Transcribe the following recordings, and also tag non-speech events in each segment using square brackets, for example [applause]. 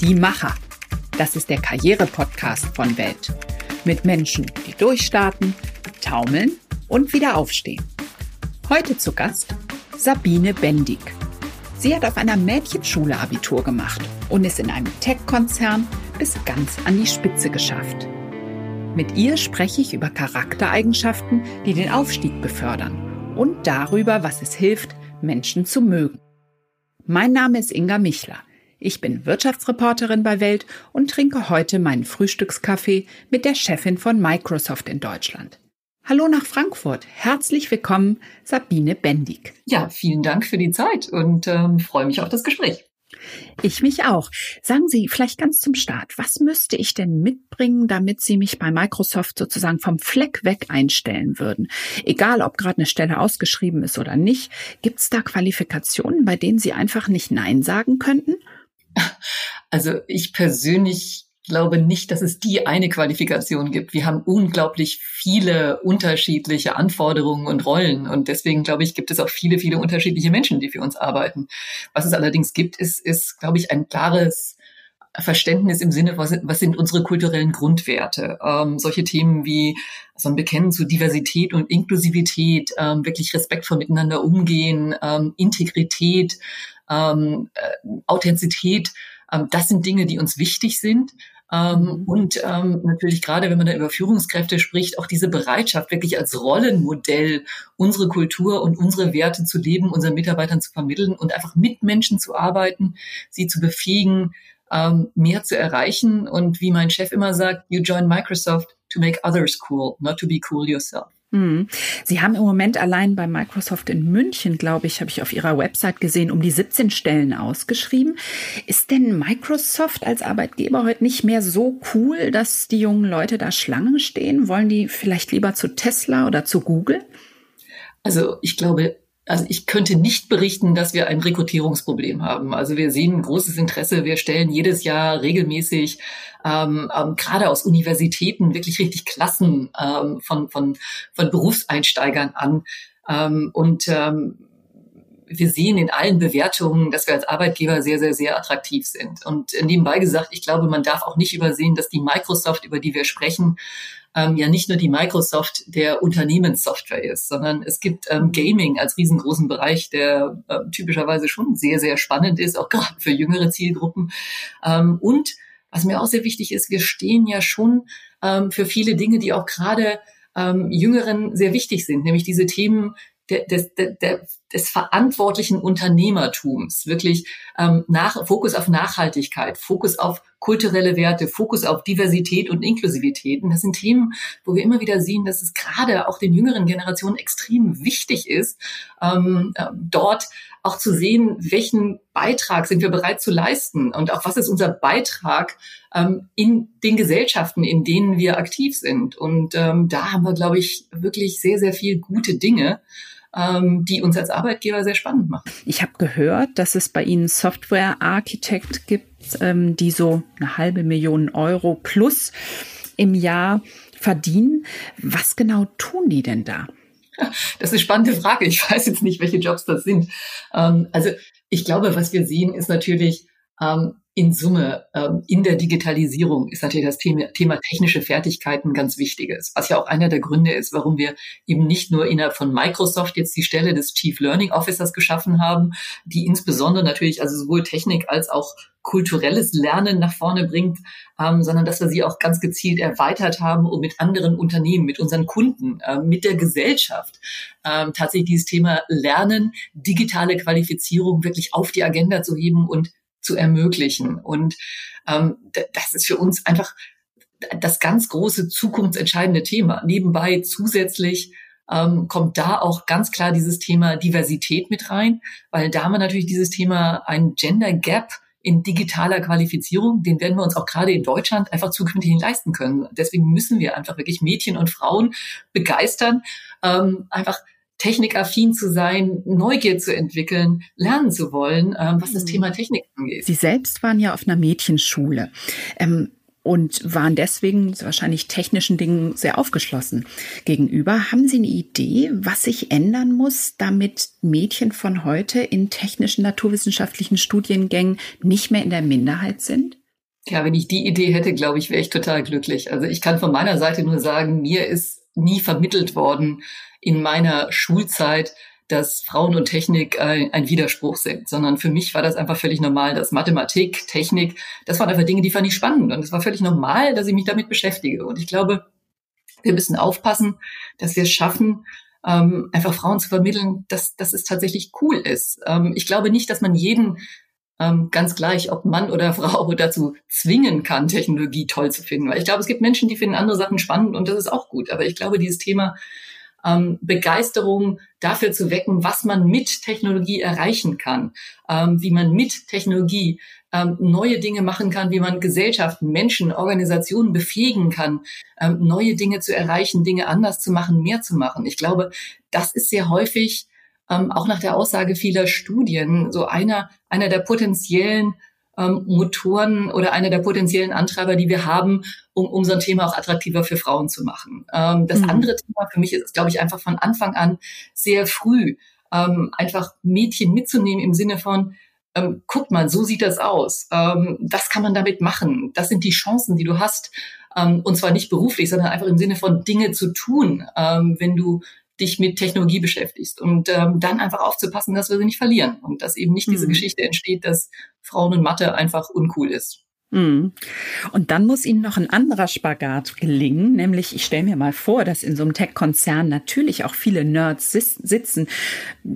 Die Macher. Das ist der Karriere-Podcast von Welt. Mit Menschen, die durchstarten, taumeln und wieder aufstehen. Heute zu Gast Sabine Bendig. Sie hat auf einer Mädchenschule Abitur gemacht und ist in einem Tech-Konzern bis ganz an die Spitze geschafft. Mit ihr spreche ich über Charaktereigenschaften, die den Aufstieg befördern und darüber, was es hilft, Menschen zu mögen. Mein Name ist Inga Michler. Ich bin Wirtschaftsreporterin bei Welt und trinke heute meinen Frühstückskaffee mit der Chefin von Microsoft in Deutschland. Hallo nach Frankfurt. Herzlich willkommen, Sabine Bendig. Ja, vielen Dank für die Zeit und ähm, freue mich auf das Gespräch. Ich mich auch. Sagen Sie vielleicht ganz zum Start, was müsste ich denn mitbringen, damit Sie mich bei Microsoft sozusagen vom Fleck weg einstellen würden? Egal, ob gerade eine Stelle ausgeschrieben ist oder nicht, gibt es da Qualifikationen, bei denen Sie einfach nicht Nein sagen könnten? Also ich persönlich glaube nicht, dass es die eine Qualifikation gibt. Wir haben unglaublich viele unterschiedliche Anforderungen und Rollen und deswegen glaube ich, gibt es auch viele, viele unterschiedliche Menschen, die für uns arbeiten. Was es allerdings gibt, ist, ist glaube ich, ein klares Verständnis im Sinne, was, was sind unsere kulturellen Grundwerte? Ähm, solche Themen wie so ein Bekennen zu Diversität und Inklusivität, ähm, wirklich respektvoll miteinander umgehen, ähm, Integrität, ähm, äh, Authentizität, ähm, das sind Dinge, die uns wichtig sind. Ähm, mhm. und ähm, natürlich gerade, wenn man da über Führungskräfte spricht, auch diese Bereitschaft, wirklich als Rollenmodell unsere Kultur und unsere Werte zu leben, unseren Mitarbeitern zu vermitteln und einfach mit Menschen zu arbeiten, sie zu befähigen, ähm, mehr zu erreichen. Und wie mein Chef immer sagt, you join Microsoft to make others cool, not to be cool yourself. Hm. Sie haben im Moment allein bei Microsoft in München, glaube ich, habe ich auf Ihrer Website gesehen, um die 17 Stellen ausgeschrieben. Ist denn Microsoft als Arbeitgeber heute nicht mehr so cool, dass die jungen Leute da Schlangen stehen? Wollen die vielleicht lieber zu Tesla oder zu Google? Also ich glaube, also ich könnte nicht berichten, dass wir ein Rekrutierungsproblem haben. Also wir sehen großes Interesse. Wir stellen jedes Jahr regelmäßig ähm, ähm, gerade aus Universitäten wirklich richtig Klassen ähm, von, von, von Berufseinsteigern an. Ähm, und ähm, wir sehen in allen Bewertungen, dass wir als Arbeitgeber sehr, sehr, sehr attraktiv sind. Und nebenbei gesagt, ich glaube, man darf auch nicht übersehen, dass die Microsoft, über die wir sprechen, ähm, ja nicht nur die Microsoft der Unternehmenssoftware ist, sondern es gibt ähm, Gaming als riesengroßen Bereich, der äh, typischerweise schon sehr, sehr spannend ist, auch [laughs] gerade für jüngere Zielgruppen. Ähm, und was mir auch sehr wichtig ist, wir stehen ja schon ähm, für viele Dinge, die auch gerade ähm, Jüngeren sehr wichtig sind, nämlich diese Themen des, des, des verantwortlichen Unternehmertums, wirklich ähm, nach, Fokus auf Nachhaltigkeit, Fokus auf kulturelle Werte, Fokus auf Diversität und Inklusivität. Und das sind Themen, wo wir immer wieder sehen, dass es gerade auch den jüngeren Generationen extrem wichtig ist, ähm, äh, dort auch zu sehen, welchen Beitrag sind wir bereit zu leisten und auch was ist unser Beitrag ähm, in den Gesellschaften, in denen wir aktiv sind. Und ähm, da haben wir, glaube ich, wirklich sehr, sehr viel gute Dinge ähm, die uns als Arbeitgeber sehr spannend machen. Ich habe gehört, dass es bei Ihnen Software Architect gibt, ähm, die so eine halbe Million Euro plus im Jahr verdienen. Was genau tun die denn da? Das ist eine spannende Frage. Ich weiß jetzt nicht, welche Jobs das sind. Ähm, also ich glaube, was wir sehen, ist natürlich, ähm, in Summe ähm, in der Digitalisierung ist natürlich das Thema, Thema technische Fertigkeiten ganz wichtiges, was ja auch einer der Gründe ist, warum wir eben nicht nur innerhalb von Microsoft jetzt die Stelle des Chief Learning Officers geschaffen haben, die insbesondere natürlich also sowohl Technik als auch kulturelles Lernen nach vorne bringt, ähm, sondern dass wir sie auch ganz gezielt erweitert haben und mit anderen Unternehmen, mit unseren Kunden, äh, mit der Gesellschaft ähm, tatsächlich dieses Thema Lernen, digitale Qualifizierung wirklich auf die Agenda zu heben und zu ermöglichen. Und ähm, das ist für uns einfach das ganz große zukunftsentscheidende Thema. Nebenbei zusätzlich ähm, kommt da auch ganz klar dieses Thema Diversität mit rein, weil da haben wir natürlich dieses Thema ein Gender Gap in digitaler Qualifizierung, den werden wir uns auch gerade in Deutschland einfach zukünftig leisten können. Deswegen müssen wir einfach wirklich Mädchen und Frauen begeistern, ähm, einfach technikaffin zu sein, Neugier zu entwickeln, lernen zu wollen, ähm, was das mhm. Thema Technik angeht. Sie selbst waren ja auf einer Mädchenschule. Ähm, und waren deswegen wahrscheinlich technischen Dingen sehr aufgeschlossen gegenüber. Haben Sie eine Idee, was sich ändern muss, damit Mädchen von heute in technischen naturwissenschaftlichen Studiengängen nicht mehr in der Minderheit sind? Ja, wenn ich die Idee hätte, glaube ich, wäre ich total glücklich. Also ich kann von meiner Seite nur sagen, mir ist nie vermittelt worden in meiner Schulzeit, dass Frauen und Technik ein, ein, Widerspruch sind, sondern für mich war das einfach völlig normal, dass Mathematik, Technik, das waren einfach Dinge, die fand ich spannend und es war völlig normal, dass ich mich damit beschäftige. Und ich glaube, wir müssen aufpassen, dass wir es schaffen, ähm, einfach Frauen zu vermitteln, dass, dass es tatsächlich cool ist. Ähm, ich glaube nicht, dass man jeden ähm, ganz gleich, ob Mann oder [laughs] Frau, dazu zwingen kann, Technologie toll zu finden. Weil ich glaube, es gibt Menschen, die finden andere Sachen spannend und das ist auch gut. Aber ich glaube, dieses Thema ähm, Begeisterung dafür zu wecken, was man mit Technologie erreichen kann, ähm, wie man mit Technologie ähm, neue Dinge machen kann, wie man Gesellschaften, Menschen, Organisationen befähigen kann, ähm, neue Dinge zu erreichen, Dinge anders zu machen, mehr zu machen. Ich glaube, das ist sehr häufig ähm, auch nach der Aussage vieler Studien so einer, einer der potenziellen ähm, Motoren oder einer der potenziellen Antreiber, die wir haben, um, um so Thema auch attraktiver für Frauen zu machen. Ähm, das mhm. andere Thema für mich ist, glaube ich, einfach von Anfang an sehr früh ähm, einfach Mädchen mitzunehmen im Sinne von, ähm, guck mal, so sieht das aus. Ähm, das kann man damit machen. Das sind die Chancen, die du hast. Ähm, und zwar nicht beruflich, sondern einfach im Sinne von Dinge zu tun, ähm, wenn du dich mit Technologie beschäftigst und ähm, dann einfach aufzupassen, dass wir sie nicht verlieren und dass eben nicht mhm. diese Geschichte entsteht, dass Frauen und Mathe einfach uncool ist. Mhm. Und dann muss Ihnen noch ein anderer Spagat gelingen, nämlich ich stelle mir mal vor, dass in so einem Tech-Konzern natürlich auch viele Nerds sitzen,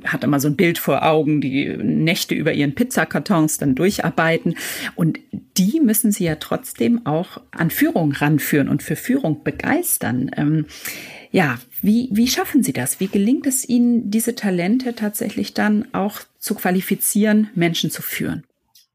hat immer so ein Bild vor Augen, die Nächte über ihren Pizzakartons dann durcharbeiten und die müssen Sie ja trotzdem auch an Führung ranführen und für Führung begeistern. Ja, wie, wie schaffen Sie das? Wie gelingt es Ihnen, diese Talente tatsächlich dann auch zu qualifizieren, Menschen zu führen?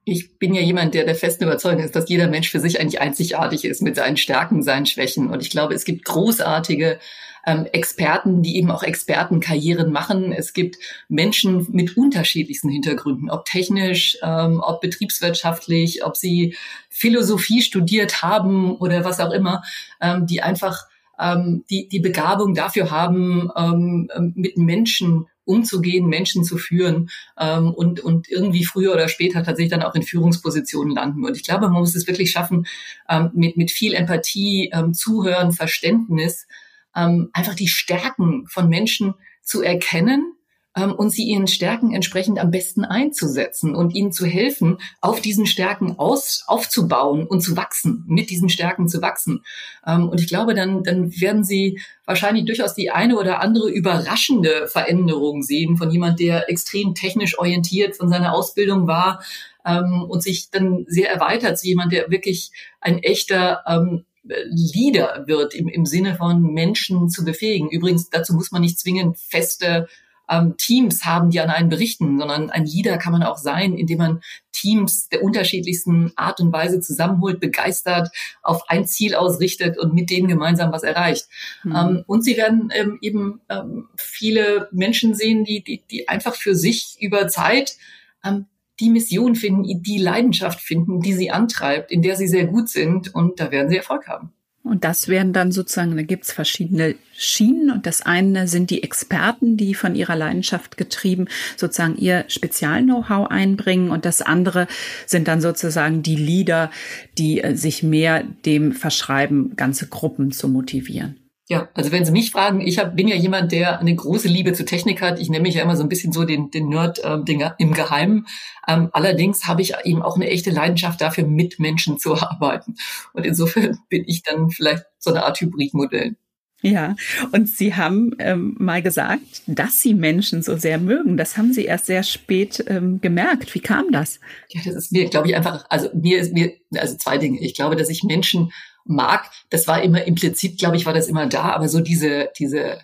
Ich bin ja jemand, der der festen Überzeugung ist, dass jeder Mensch für sich eigentlich einzigartig ist mit seinen Stärken, seinen Schwächen. Und ich glaube, es gibt großartige ähm, Experten, die eben auch Expertenkarrieren machen. Es gibt Menschen mit unterschiedlichsten Hintergründen, ob technisch, ähm, ob betriebswirtschaftlich, ob sie Philosophie studiert haben oder was auch immer, ähm, die einfach ähm, die, die Begabung dafür haben, ähm, ähm, mit Menschen umzugehen, Menschen zu führen ähm, und, und irgendwie früher oder später tatsächlich dann auch in Führungspositionen landen. Und ich glaube, man muss es wirklich schaffen, ähm, mit, mit viel Empathie, ähm, Zuhören, Verständnis, ähm, einfach die Stärken von Menschen zu erkennen ähm, und sie ihren Stärken entsprechend am besten einzusetzen und ihnen zu helfen, auf diesen Stärken aus, aufzubauen und zu wachsen, mit diesen Stärken zu wachsen. Ähm, und ich glaube, dann, dann werden sie wahrscheinlich durchaus die eine oder andere überraschende Veränderung sehen von jemand, der extrem technisch orientiert von seiner Ausbildung war ähm, und sich dann sehr erweitert zu jemand, der wirklich ein echter ähm, Leader wird im, im Sinne von Menschen zu befähigen. Übrigens, dazu muss man nicht zwingend feste ähm, Teams haben, die an einen berichten, sondern ein Leader kann man auch sein, indem man Teams der unterschiedlichsten Art und Weise zusammenholt, begeistert, auf ein Ziel ausrichtet und mit denen gemeinsam was erreicht. Mhm. Ähm, und sie werden ähm, eben ähm, viele Menschen sehen, die, die, die einfach für sich über Zeit ähm, die Mission finden, die Leidenschaft finden, die sie antreibt, in der sie sehr gut sind und da werden sie Erfolg haben. Und das werden dann sozusagen, da gibt's verschiedene Schienen und das eine sind die Experten, die von ihrer Leidenschaft getrieben sozusagen ihr Spezial-Know-how einbringen und das andere sind dann sozusagen die Leader, die äh, sich mehr dem verschreiben, ganze Gruppen zu motivieren. Ja, also wenn Sie mich fragen, ich hab, bin ja jemand, der eine große Liebe zur Technik hat. Ich nenne mich ja immer so ein bisschen so den, den Nerd ähm, den, im Geheimen. Ähm, allerdings habe ich eben auch eine echte Leidenschaft dafür, mit Menschen zu [laughs] arbeiten. Und insofern bin ich dann vielleicht so eine Art Hybridmodell. Ja, und Sie haben ähm, mal gesagt, dass Sie Menschen so sehr mögen. Das haben Sie erst sehr spät ähm, gemerkt. Wie kam das? Ja, das ist mir, glaube ich, einfach, also mir ist mir, also zwei Dinge. Ich glaube, dass ich Menschen mag. Das war immer implizit, glaube ich, war das immer da, aber so diese, diese,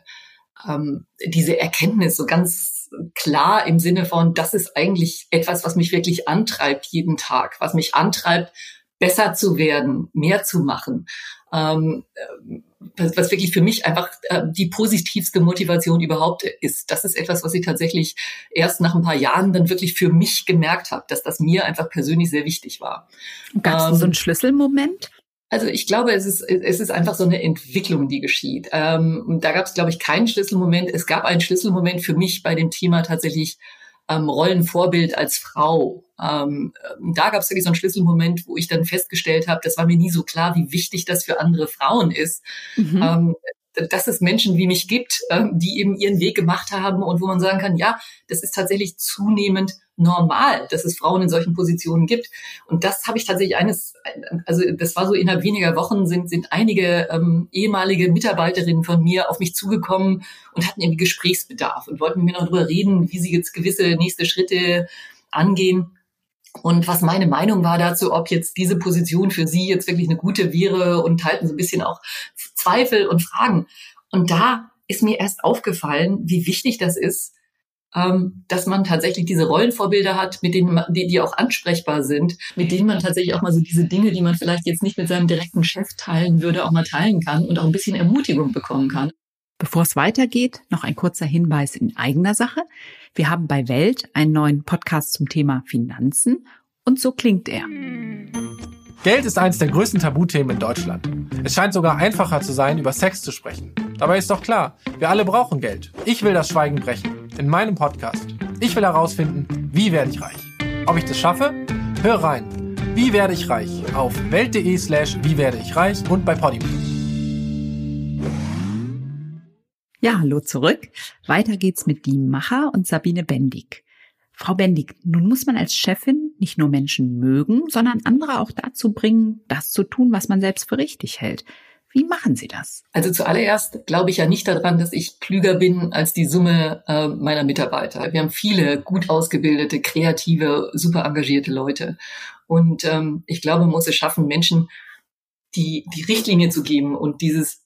ähm, diese Erkenntnis, so ganz klar im Sinne von, das ist eigentlich etwas, was mich wirklich antreibt jeden Tag, was mich antreibt, besser zu werden, mehr zu machen. Ähm, was, was wirklich für mich einfach äh, die positivste Motivation überhaupt ist. Das ist etwas, was ich tatsächlich erst nach ein paar Jahren dann wirklich für mich gemerkt habe, dass das mir einfach persönlich sehr wichtig war. Gab es ähm, so einen Schlüsselmoment? Also ich glaube, es ist, es ist einfach so eine Entwicklung, die geschieht. Ähm, da gab es, glaube ich, keinen Schlüsselmoment. Es gab einen Schlüsselmoment für mich bei dem Thema tatsächlich ähm, Rollenvorbild als Frau. Ähm, da gab es wirklich so einen Schlüsselmoment, wo ich dann festgestellt habe, das war mir nie so klar, wie wichtig das für andere Frauen ist. Mhm. Ähm, dass es Menschen wie mich gibt, ähm, die eben ihren Weg gemacht haben und wo man sagen kann, ja, das ist tatsächlich zunehmend normal, dass es Frauen in solchen Positionen gibt. Und das habe ich tatsächlich eines, also das war so innerhalb weniger Wochen sind, sind einige ähm, ehemalige Mitarbeiterinnen von mir auf mich zugekommen und hatten irgendwie Gesprächsbedarf und wollten mit mir noch darüber reden, wie sie jetzt gewisse nächste Schritte angehen. Und was meine Meinung war dazu, ob jetzt diese Position für sie jetzt wirklich eine gute wäre und halten so ein bisschen auch Zweifel und Fragen. Und da ist mir erst aufgefallen, wie wichtig das ist, ähm, dass man tatsächlich diese Rollenvorbilder hat, mit denen man, die, die auch ansprechbar sind, mit denen man tatsächlich auch mal so diese Dinge, die man vielleicht jetzt nicht mit seinem direkten Chef teilen würde, auch mal teilen kann und auch ein bisschen Ermutigung bekommen kann. Bevor es weitergeht, noch ein kurzer Hinweis in eigener Sache. Wir haben bei Welt einen neuen Podcast zum Thema Finanzen und so klingt er. Geld ist eines der größten Tabuthemen in Deutschland. Es scheint sogar einfacher zu sein, über Sex zu sprechen. Dabei ist doch klar, wir alle brauchen Geld. Ich will das Schweigen brechen. In meinem Podcast. Ich will herausfinden, wie werde ich reich. Ob ich das schaffe? Hör rein. Wie werde ich reich? Auf welt.de slash wie werde ich reich und bei Podimo. Ja, hallo zurück. Weiter geht's mit Die Macher und Sabine Bendig. Frau Bendig, nun muss man als Chefin nicht nur Menschen mögen, sondern andere auch dazu bringen, das zu tun, was man selbst für richtig hält. Wie machen Sie das? Also zuallererst glaube ich ja nicht daran, dass ich klüger bin als die Summe äh, meiner Mitarbeiter. Wir haben viele gut ausgebildete, kreative, super engagierte Leute. Und ähm, ich glaube, man muss es schaffen, Menschen die, die Richtlinie zu geben und dieses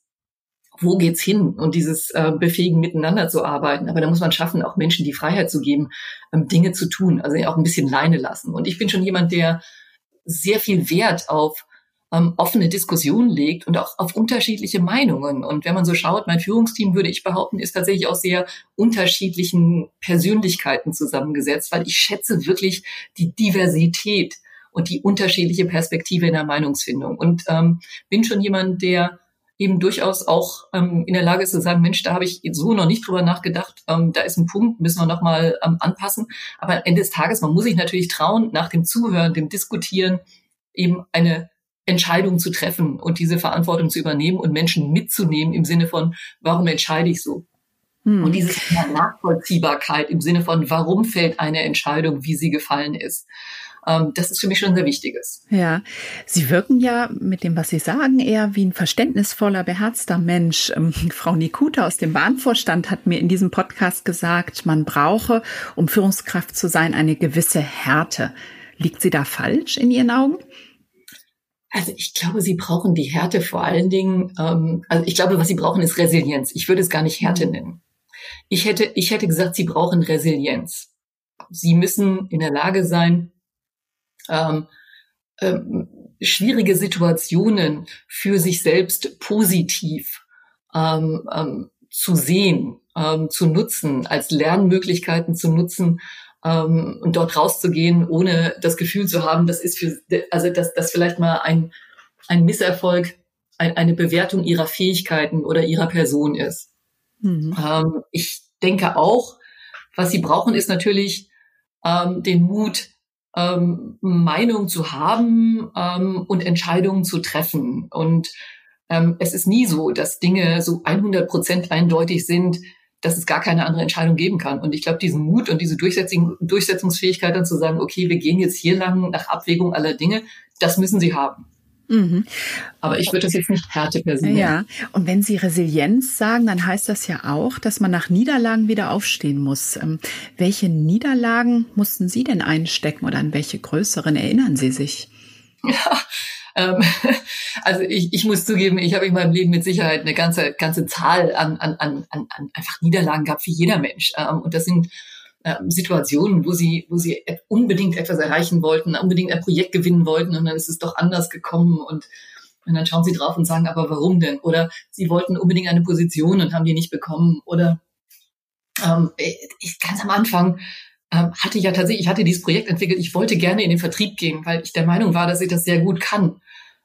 wo geht's hin und dieses äh, befähigen, miteinander zu arbeiten. Aber da muss man schaffen, auch Menschen die Freiheit zu geben, ähm, Dinge zu tun, also auch ein bisschen Leine lassen. Und ich bin schon jemand, der sehr viel Wert auf ähm, offene Diskussionen legt und auch auf unterschiedliche Meinungen. Und wenn man so schaut, mein Führungsteam, würde ich behaupten, ist tatsächlich aus sehr unterschiedlichen Persönlichkeiten zusammengesetzt, weil ich schätze wirklich die Diversität und die unterschiedliche Perspektive in der Meinungsfindung. Und ähm, bin schon jemand, der eben durchaus auch ähm, in der Lage ist zu sagen, Mensch, da habe ich so noch nicht drüber nachgedacht, ähm, da ist ein Punkt, müssen wir nochmal ähm, anpassen. Aber am Ende des Tages, man muss sich natürlich trauen, nach dem Zuhören, dem Diskutieren eben eine Entscheidung zu treffen und diese Verantwortung zu übernehmen und Menschen mitzunehmen im Sinne von, warum entscheide ich so? Hm. Und diese Nachvollziehbarkeit im Sinne von, warum fällt eine Entscheidung, wie sie gefallen ist. Ähm, das ist für mich schon sehr Wichtiges. Ja, Sie wirken ja mit dem, was Sie sagen, eher wie ein verständnisvoller, beherzter Mensch. Ähm, Frau Nikuta aus dem Bahnvorstand hat mir in diesem Podcast gesagt, man brauche, um Führungskraft zu sein, eine gewisse Härte. Liegt sie da falsch in Ihren Augen? Also ich glaube, sie brauchen die Härte vor allen Dingen. Ähm, also ich glaube, was sie brauchen, ist Resilienz. Ich würde es gar nicht Härte mhm. nennen. Ich hätte, ich hätte gesagt, sie brauchen Resilienz. Sie müssen in der Lage sein, ähm, ähm, schwierige Situationen für sich selbst positiv ähm, ähm, zu sehen, ähm, zu nutzen, als Lernmöglichkeiten zu nutzen ähm, und dort rauszugehen, ohne das Gefühl zu haben, das ist für, also dass das vielleicht mal ein, ein Misserfolg, ein, eine Bewertung ihrer Fähigkeiten oder ihrer Person ist. Mhm. Ich denke auch, was sie brauchen, ist natürlich ähm, den Mut, ähm, Meinung zu haben ähm, und Entscheidungen zu treffen. Und ähm, es ist nie so, dass Dinge so 100 Prozent eindeutig sind, dass es gar keine andere Entscheidung geben kann. Und ich glaube, diesen Mut und diese Durchsetzung, Durchsetzungsfähigkeit dann zu sagen, okay, wir gehen jetzt hier lang nach Abwägung aller Dinge, das müssen sie haben. Mhm. Aber ich würde das jetzt nicht Härte per se Ja, und wenn Sie Resilienz sagen, dann heißt das ja auch, dass man nach Niederlagen wieder aufstehen muss. Ähm, welche Niederlagen mussten Sie denn einstecken oder an welche größeren erinnern Sie sich? Ja, ähm, [laughs] also ich, ich muss zugeben, ich habe in meinem Leben mit Sicherheit eine ganze, ganze Zahl an, an, an, an einfach Niederlagen gehabt, wie jeder Mensch. Ähm, und das sind ähm, Situationen, wo sie, wo sie unbedingt etwas erreichen wollten, unbedingt ein Projekt gewinnen wollten und dann ist es doch anders gekommen und, und dann schauen sie drauf und sagen, aber warum denn? Oder sie wollten unbedingt eine Position und haben die nicht bekommen. Oder ähm, ich, ganz am Anfang ähm, hatte ich ja tatsächlich, ich hatte dieses Projekt entwickelt, ich wollte gerne in den Vertrieb gehen, weil ich der Meinung war, dass ich das sehr gut kann.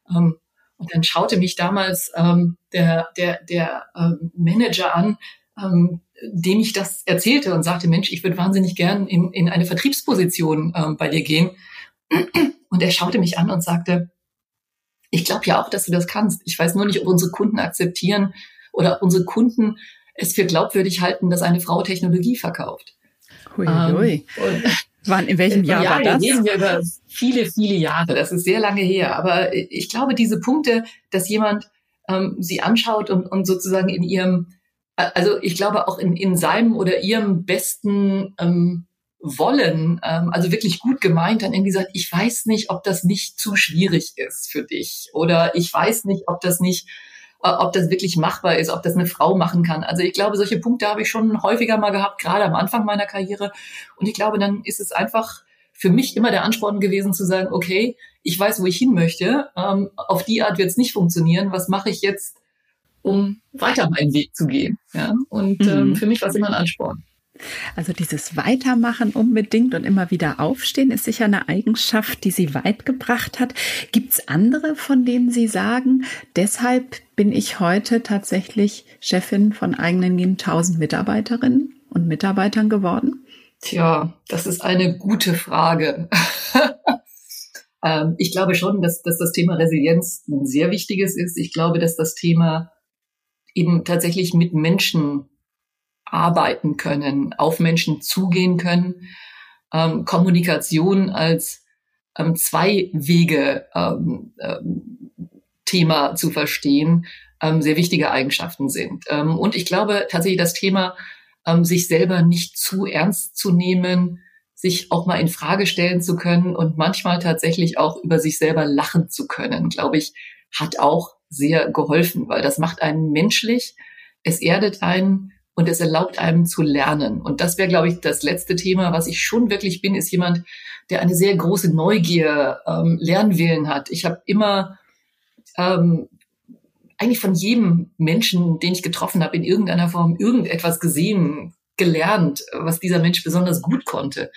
Ähm, Und dann schaute mich damals ähm, der, der, der ähm, Manager an, ähm, dem ich das erzählte und sagte, Mensch, ich würde wahnsinnig gern in, in eine Vertriebsposition ähm, bei dir gehen. Und er schaute mich an und sagte, ich glaube ja auch, dass du das kannst. Ich weiß nur nicht, ob unsere Kunden akzeptieren oder ob unsere Kunden es für glaubwürdig halten, dass eine Frau Technologie verkauft. Hui, hui. Ähm, Wann, in welchem Jahr ja, war das? reden wir über viele, viele Jahre. Das ist sehr lange her. Aber ich glaube, diese Punkte, dass jemand ähm, sie anschaut und, und sozusagen in ihrem, also ich glaube auch in, in seinem oder ihrem besten ähm, Wollen, ähm, also wirklich gut gemeint, dann irgendwie sagt, ich weiß nicht, ob das nicht zu schwierig ist für dich oder ich weiß nicht, ob das nicht äh, ob das wirklich machbar ist, ob das eine Frau machen kann. Also ich glaube, solche Punkte habe ich schon häufiger mal gehabt, gerade am Anfang meiner Karriere. Und ich glaube, dann ist es einfach für mich immer der Ansporn gewesen zu sagen, okay, ich weiß, wo ich hin möchte. Ähm, auf die Art wird es nicht funktionieren. Was mache ich jetzt, um weiter meinen Weg zu gehen? Ja? Und ähm, mhm. für mich war es immer ein Ansporn. Also dieses Weitermachen unbedingt und immer wieder aufstehen ist sicher eine Eigenschaft, die Sie weit gebracht hat. Gibt es andere, von denen Sie sagen, deshalb bin ich heute tatsächlich Chefin von eigenen 1000 Mitarbeiterinnen und Mitarbeitern geworden? Tja, das ist eine gute Frage. [laughs] Ähm, ich glaube schon, dass, dass das Thema Resilienz ein sehr wichtiges ist. Ich glaube, dass das Thema eben tatsächlich mit Menschen arbeiten können, auf Menschen zugehen können, ähm, Kommunikation als ähm, zwei Wege ähm, ähm, zu verstehen, ähm, sehr wichtige Eigenschaften sind. Ähm, und ich glaube tatsächlich das Thema, sich selber nicht zu ernst zu nehmen, sich auch mal in Frage stellen zu können und manchmal tatsächlich auch über sich selber lachen zu können, glaube ich, hat auch sehr geholfen, weil das macht einen menschlich, es erdet einen und es erlaubt einem zu lernen. Und das wäre, glaube ich, das letzte Thema, was ich schon wirklich bin, ist jemand, der eine sehr große Neugier, ähm, Lernwillen hat. Ich habe immer ähm, eigentlich von jedem Menschen, den ich getroffen habe, in irgendeiner Form irgendetwas gesehen, gelernt, was dieser Mensch besonders gut konnte.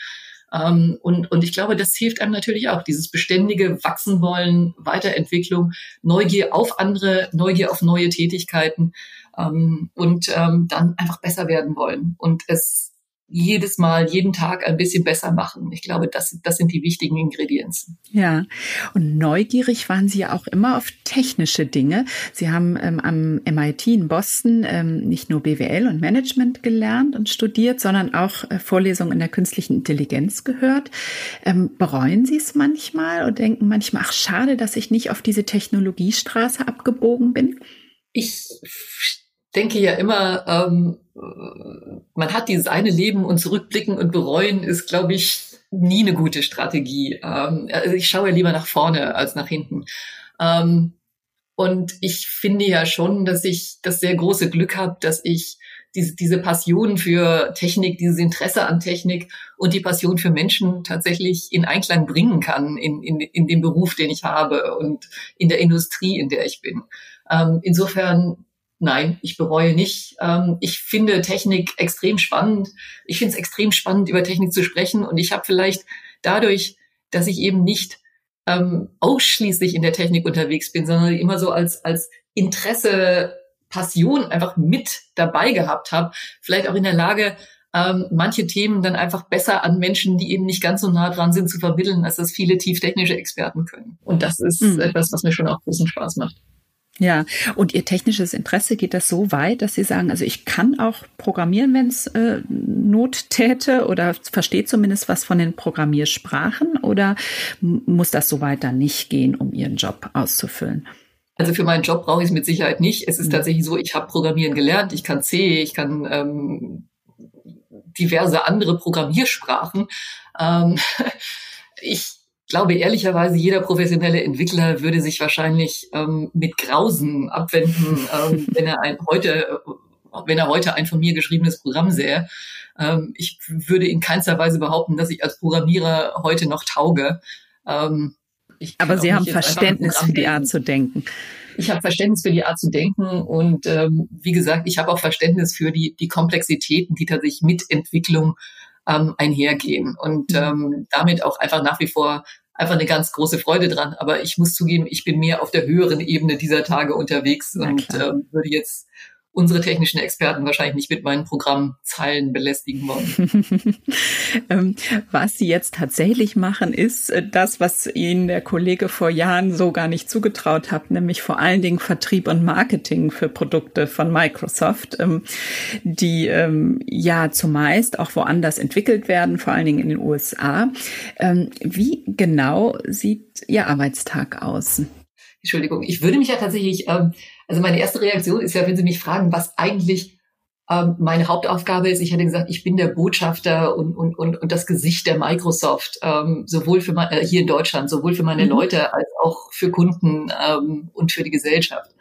Ähm, und, und ich glaube, das hilft einem natürlich auch, dieses beständige Wachsen wollen, Weiterentwicklung, Neugier auf andere, Neugier auf neue Tätigkeiten ähm, und ähm, dann einfach besser werden wollen. Und es jedes Mal, jeden Tag ein bisschen besser machen. Ich glaube, das, das sind die wichtigen Ingredienzen. Ja, und neugierig waren Sie ja auch immer auf technische Dinge. Sie haben ähm, am MIT in Boston ähm, nicht nur BWL und Management gelernt und studiert, sondern auch äh, Vorlesungen in der künstlichen Intelligenz gehört. Ähm, bereuen Sie es manchmal und denken manchmal, ach schade, dass ich nicht auf diese Technologiestraße abgebogen bin? Ich denke ja immer, ähm, man hat dieses eine Leben und zurückblicken und bereuen ist, glaube ich, nie eine gute Strategie. Ähm, also ich schaue lieber nach vorne als nach hinten. Ähm, und ich finde ja schon, dass ich das sehr große Glück habe, dass ich diese, diese Passion für Technik, dieses Interesse an Technik und die Passion für Menschen tatsächlich in Einklang bringen kann in, in, in dem Beruf, den ich habe und in der Industrie, in der ich bin. Ähm, insofern Nein, ich bereue nicht. Ähm, ich finde Technik extrem spannend. Ich finde es extrem spannend, über Technik zu sprechen. Und ich habe vielleicht dadurch, dass ich eben nicht ähm, ausschließlich in der Technik unterwegs bin, sondern immer so als, als Interesse, Passion einfach mit dabei gehabt habe, vielleicht auch in der Lage, ähm, manche Themen dann einfach besser an Menschen, die eben nicht ganz so nah dran sind, zu vermitteln, als das viele tieftechnische Experten können. Und das ist mhm. etwas, was mir schon auch großen Spaß macht. Ja, und Ihr technisches Interesse geht das so weit, dass Sie sagen, also ich kann auch programmieren, wenn es äh, Not täte oder verstehe zumindest was von den Programmiersprachen oder muss das so weit dann nicht gehen, um Ihren Job auszufüllen? Also für meinen Job brauche ich es mit Sicherheit nicht. Es ist mhm. tatsächlich so, ich habe Programmieren gelernt, ich kann C, ich kann ähm, diverse andere Programmiersprachen. Ähm, [laughs] ich glaube ehrlicherweise, jeder professionelle Entwickler würde sich wahrscheinlich ähm, mit Grausen abwenden, [laughs] ähm, wenn er ein heute, wenn er heute ein von mir geschriebenes Programm sähe. Ähm, ich würde in keinster Weise behaupten, dass ich als Programmierer heute noch tauge. Ähm, Aber Sie haben Verständnis für die Art zu denken. Ich habe Verständnis für die Art zu denken und ähm, wie gesagt, ich habe auch Verständnis für die, die Komplexitäten, die tatsächlich mit Entwicklung ähm, einhergehen und mhm. ähm, damit auch einfach nach wie vor einfach eine ganz große Freude dran. Aber ich muss zugeben, ich bin mehr auf der höheren Ebene dieser Tage unterwegs und ähm, würde jetzt unsere technischen Experten wahrscheinlich nicht mit meinen Programmzeilen belästigen wollen. [laughs] Ähm, was Sie jetzt tatsächlich machen, ist äh, das, was Ihnen der Kollege vor Jahren so gar nicht zugetraut hat, nämlich vor allen Dingen Vertrieb und Marketing für Produkte von Microsoft, ähm, die ähm, ja zumeist auch woanders entwickelt werden, vor allen Dingen in den USA. Wie genau sieht Ihr Arbeitstag aus? Entschuldigung, ich würde mich ja tatsächlich, ähm, also meine erste Reaktion ist ja, wenn Sie mich fragen, was eigentlich ähm, meine Hauptaufgabe ist. Ich hatte gesagt, ich bin der Botschafter und, und, und, und das Gesicht der Microsoft, ähm, sowohl für äh, hier in Deutschland, sowohl für meine mhm. Leute als auch für Kunden ähm, und für die Gesellschaft.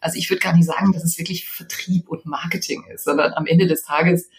Also ich würde gar nicht sagen, dass es wirklich Vertrieb und Marketing ist, sondern am Ende des Tages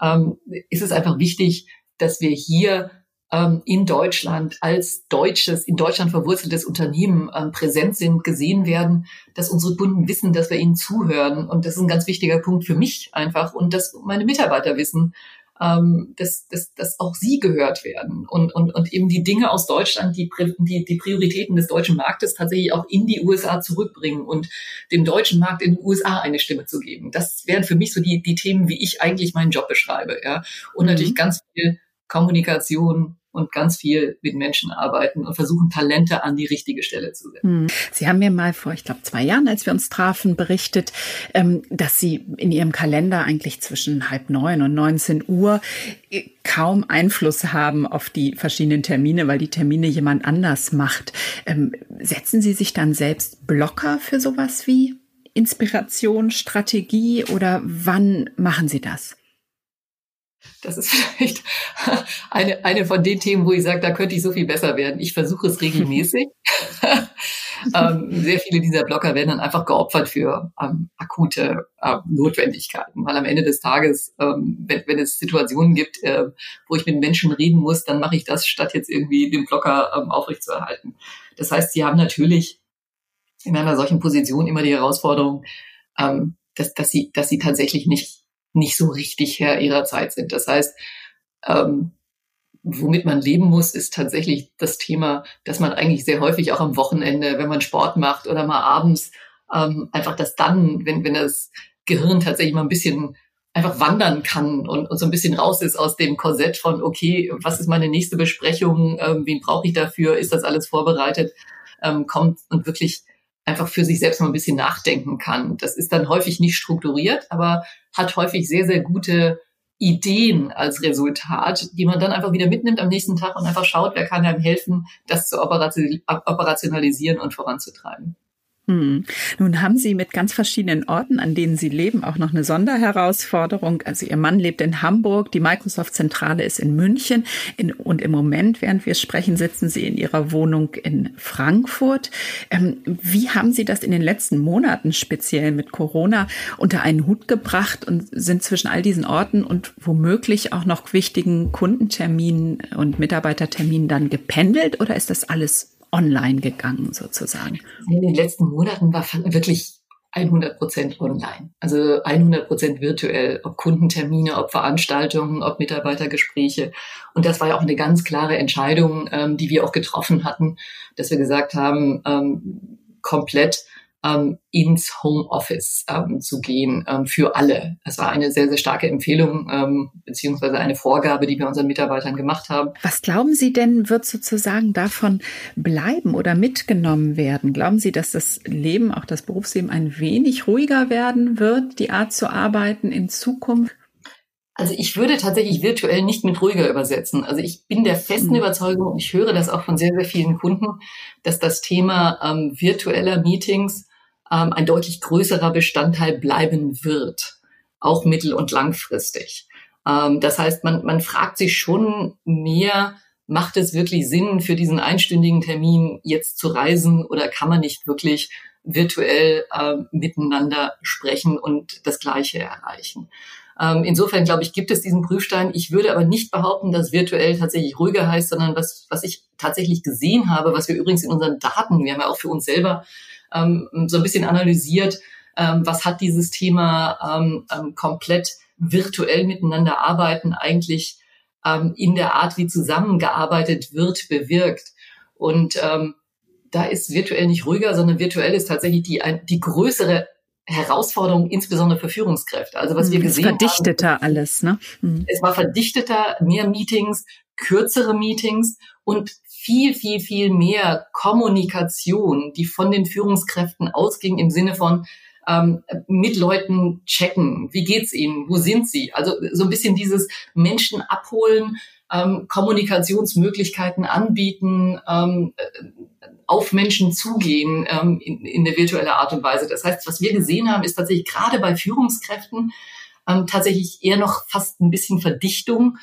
ähm, ist es einfach wichtig, dass wir hier ähm, in Deutschland als deutsches, in Deutschland verwurzeltes Unternehmen ähm, präsent sind, gesehen werden, dass unsere Kunden wissen, dass wir ihnen zuhören. Und das ist ein ganz wichtiger Punkt für mich einfach und dass meine Mitarbeiter wissen, ähm, dass, dass, dass auch sie gehört werden und, und, und eben die Dinge aus Deutschland, die, die, die Prioritäten des deutschen Marktes tatsächlich auch in die USA zurückbringen und dem deutschen Markt in den USA eine Stimme zu geben. Das wären für mich so die, die Themen, wie ich eigentlich meinen Job beschreibe. Ja? Und mhm. natürlich ganz viel Kommunikation, und ganz viel mit Menschen arbeiten und versuchen, Talente an die richtige Stelle zu setzen. Hm. Sie haben mir mal vor, ich glaube, zwei Jahren, als wir uns trafen, berichtet, ähm, dass Sie in Ihrem Kalender eigentlich zwischen halb neun und 19 Uhr äh, kaum Einfluss haben auf die verschiedenen Termine, weil die Termine jemand anders macht. Ähm, setzen Sie sich dann selbst Blocker für sowas wie Inspiration, Strategie oder wann machen Sie das? Das ist [laughs] vielleicht eine, eine von den Themen, wo ich sage, da könnte ich so viel besser werden. Ich versuche es regelmäßig. [laughs] ähm, sehr viele dieser Blocker werden dann einfach geopfert für ähm, akute ähm, Notwendigkeiten, weil am Ende des Tages, ähm, wenn, wenn es Situationen gibt, äh, wo ich mit Menschen reden muss, dann mache ich das, statt jetzt irgendwie den Blocker ähm, aufrechtzuerhalten. Das heißt, sie haben natürlich in einer solchen Position immer die Herausforderung, ähm, dass, dass, sie, dass sie tatsächlich nicht nicht so richtig Herr ihrer Zeit sind. Das heißt, ähm, womit man leben muss, ist tatsächlich das Thema, dass man eigentlich sehr häufig auch am Wochenende, wenn man Sport macht oder mal abends, ähm, einfach das dann, wenn, wenn das Gehirn tatsächlich mal ein bisschen einfach wandern kann und, und so ein bisschen raus ist aus dem Korsett von, okay, was ist meine nächste Besprechung, ähm, wen brauche ich dafür, ist das alles vorbereitet, ähm, kommt und wirklich einfach für sich selbst mal ein bisschen nachdenken kann. Das ist dann häufig nicht strukturiert, aber hat häufig sehr, sehr gute Ideen als Resultat, die man dann einfach wieder mitnimmt am nächsten Tag und einfach schaut, wer kann einem helfen, das zu operationalisieren und voranzutreiben. Hm. Nun haben Sie mit ganz verschiedenen Orten, an denen Sie leben, auch noch eine Sonderherausforderung. Also Ihr Mann lebt in Hamburg, die Microsoft-Zentrale ist in München in, und im Moment, während wir sprechen, sitzen Sie in Ihrer Wohnung in Frankfurt. Ähm, wie haben Sie das in den letzten Monaten speziell mit Corona unter einen Hut gebracht und sind zwischen all diesen Orten und womöglich auch noch wichtigen Kundenterminen und Mitarbeiterterminen dann gependelt oder ist das alles online gegangen sozusagen? In den letzten Monaten war wirklich 100 Prozent online. Also 100 Prozent virtuell, ob Kundentermine, ob Veranstaltungen, ob Mitarbeitergespräche. Und das war ja auch eine ganz klare Entscheidung, ähm, die wir auch getroffen hatten, dass wir gesagt haben, ähm, komplett ähm, ins Homeoffice ähm, zu gehen ähm, für alle. Das war eine sehr, sehr starke Empfehlung ähm, beziehungsweise eine Vorgabe, die wir unseren Mitarbeitern gemacht haben. Was glauben Sie denn, wird sozusagen davon bleiben oder mitgenommen werden? Glauben Sie, dass das Leben, auch das Berufsleben ein wenig ruhiger werden wird, die Art zu arbeiten in Zukunft? Also ich würde tatsächlich virtuell nicht mit ruhiger übersetzen. Also ich bin der festen mhm. Überzeugung und ich höre das auch von sehr, sehr vielen Kunden, dass das Thema ähm, virtueller Meetings ähm, ein deutlich größerer Bestandteil bleiben wird, auch mittel- und langfristig. Ähm, das heißt, man, man fragt sich schon mehr, macht es wirklich Sinn, für diesen einstündigen Termin jetzt zu reisen oder kann man nicht wirklich virtuell äh, miteinander sprechen und das Gleiche erreichen? Ähm, insofern, glaube ich, gibt es diesen Prüfstein. Ich würde aber nicht behaupten, dass virtuell tatsächlich ruhiger heißt, sondern was, was ich tatsächlich gesehen habe, was wir übrigens in unseren Daten, wir haben ja auch für uns selber ähm, so ein bisschen analysiert, ähm, was hat dieses Thema ähm, ähm, komplett virtuell miteinander arbeiten eigentlich ähm, in der Art, wie zusammengearbeitet wird, bewirkt. Und ähm, da ist virtuell nicht ruhiger, sondern virtuell ist tatsächlich die, die größere Herausforderung, insbesondere für Führungskräfte. Also was wir hm, gesehen verdichteter haben. Verdichteter alles, ne? Mhm. Es war verdichteter, mehr Meetings, kürzere Meetings und viel, viel, viel mehr Kommunikation, die von den Führungskräften ausging im Sinne von ähm, mit Leuten checken, wie geht's ihnen, wo sind sie? Also so ein bisschen dieses Menschen abholen, ähm, Kommunikationsmöglichkeiten anbieten, ähm, auf Menschen zugehen ähm, in, in der virtuellen Art und Weise. Das heißt, was wir gesehen haben, ist tatsächlich gerade bei Führungskräften ähm, tatsächlich eher noch fast ein bisschen Verdichtung,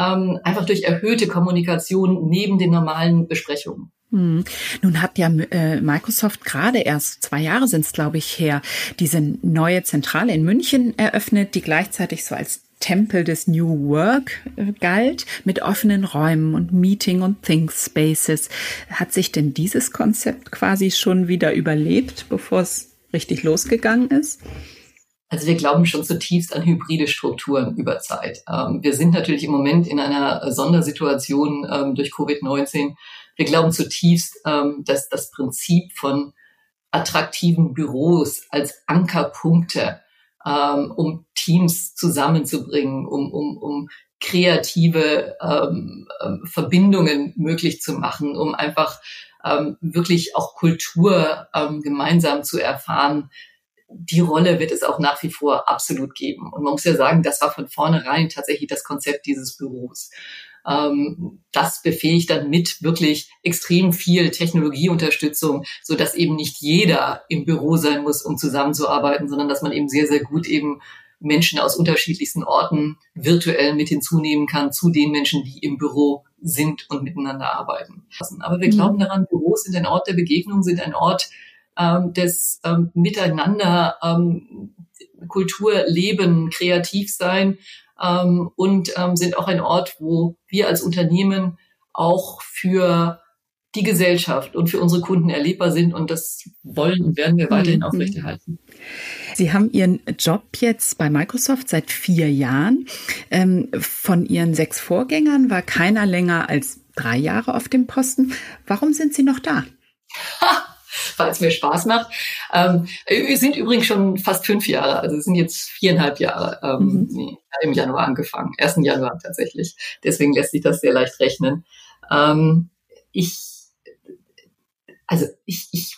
ähm, einfach durch erhöhte Kommunikation neben den normalen Besprechungen. Hm. Nun hat ja äh, Microsoft gerade erst zwei Jahre sind es, glaube ich, her, diese neue Zentrale in München eröffnet, die gleichzeitig so als Tempel des New Work äh, galt, mit offenen Räumen und Meeting- und Think Spaces. Hat sich denn dieses Konzept quasi schon wieder überlebt, bevor es richtig losgegangen ist? Also wir glauben schon zutiefst an hybride Strukturen über Zeit. Ähm, wir sind natürlich im Moment in einer Sondersituation ähm, durch Covid-19. Wir glauben zutiefst, ähm, dass das Prinzip von attraktiven Büros als Ankerpunkte ähm, um Teams zusammenzubringen, um, um, um kreative ähm, ähm, Verbindungen möglich zu machen, um einfach wirklich auch Kultur gemeinsam zu erfahren. Die Rolle wird es auch nach wie vor absolut geben. Und man muss ja sagen, das war von vornherein tatsächlich das Konzept dieses Büros ähm, das befähigt dann mit wirklich extrem viel Technologieunterstützung, so dass eben nicht jeder im Büro sein muss, um zusammenzuarbeiten, sondern dass man eben sehr, sehr gut eben Menschen aus unterschiedlichsten Orten virtuell mit hinzunehmen kann zu den Menschen, die im Büro sind und miteinander arbeiten. Aber wir mhm. glauben daran, Büros sind ein Ort der Begegnung, sind ein Ort ähm, des ähm, Miteinander, ähm, Kultur leben, kreativ sein ähm, und ähm, sind auch ein Ort, wo wir als Unternehmen auch für die Gesellschaft und für unsere Kunden erlebbar sind und das wollen und werden wir weiterhin mhm. aufrechterhalten. Sie haben Ihren Job jetzt bei Microsoft seit vier Jahren. Ähm, von Ihren sechs Vorgängern war keiner länger als drei Jahre auf dem Posten. Warum sind Sie noch da? Ha! [laughs] weil es mir Spaß macht. Ähm, wir sind übrigens schon fast fünf Jahre, also es sind jetzt viereinhalb Jahre ähm, mhm. im Januar angefangen, 1. Januar tatsächlich. Deswegen lässt sich das sehr leicht rechnen. Ähm, ich, also ich, ich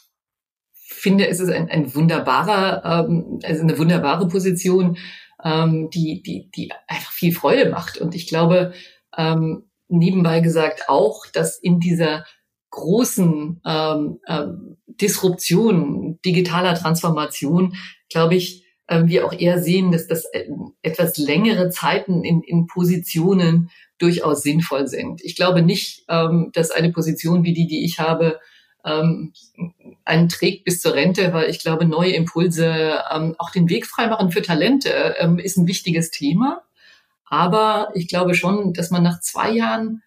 finde, es ist ein, ein wunderbarer, ähm, also eine wunderbare Position, ähm, die, die, die einfach viel Freude macht. Und ich glaube, ähm, nebenbei gesagt auch, dass in dieser großen ähm, ähm, Disruption, digitaler Transformation, glaube ich, ähm, wir auch eher sehen, dass das äh, etwas längere Zeiten in, in Positionen durchaus sinnvoll sind. Ich glaube nicht, ähm, dass eine Position wie die, die ich habe, ähm, einen trägt bis zur Rente, weil ich glaube, neue Impulse, ähm, auch den Weg freimachen für Talente, ähm, ist ein wichtiges Thema. Aber ich glaube schon, dass man nach zwei Jahren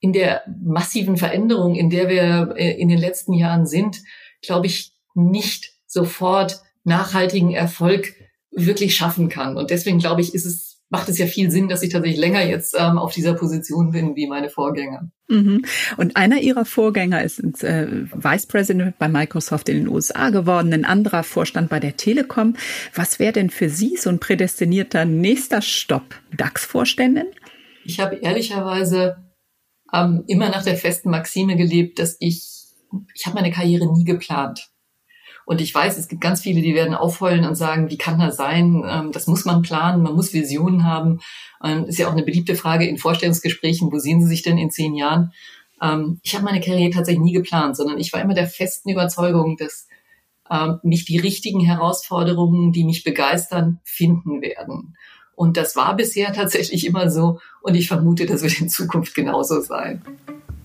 in der massiven Veränderung, in der wir äh, in den letzten Jahren sind, glaube ich, nicht sofort nachhaltigen Erfolg wirklich schaffen kann. Und deswegen glaube ich, ist es macht es ja viel Sinn, dass ich tatsächlich länger jetzt ähm, auf dieser Position bin wie meine Vorgänger. Mhm. Und einer ihrer Vorgänger ist äh, Vice President bei Microsoft in den USA geworden, ein anderer Vorstand bei der Telekom. Was wäre denn für Sie so ein prädestinierter nächster Stopp? DAX-Vorständin? Ich habe ehrlicherweise ähm, immer nach der festen Maxime gelebt, dass ich, ich habe meine Karriere nie geplant. Und ich weiß, es gibt ganz viele, die werden aufheulen und sagen, wie kann das sein? Ähm, das muss man planen, man muss Visionen haben. Ähm, ist ja auch eine beliebte Frage in Vorstellungsgesprächen, wo sehen Sie sich denn in zehn Jahren? Ähm, ich habe meine Karriere tatsächlich nie geplant, sondern ich war immer der festen Überzeugung, dass ähm, mich die richtigen Herausforderungen, die mich begeistern, finden werden. Und das war bisher tatsächlich immer so und ich vermute, das wird in Zukunft genauso sein.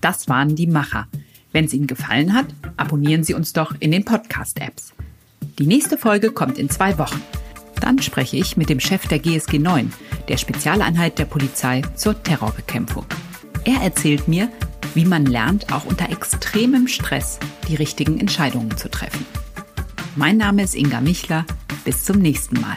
Das waren die Macher. Wenn es Ihnen gefallen hat, abonnieren Sie uns doch in den Podcast-Apps. Die nächste Folge kommt in zwei Wochen. Dann spreche ich mit dem Chef der GSG 9, der Spezialeinheit der Polizei zur Terrorbekämpfung. Er erzählt mir, wie man lernt, auch unter extremem Stress die richtigen Entscheidungen zu treffen. Mein Name ist Inga Michler. Bis zum nächsten Mal.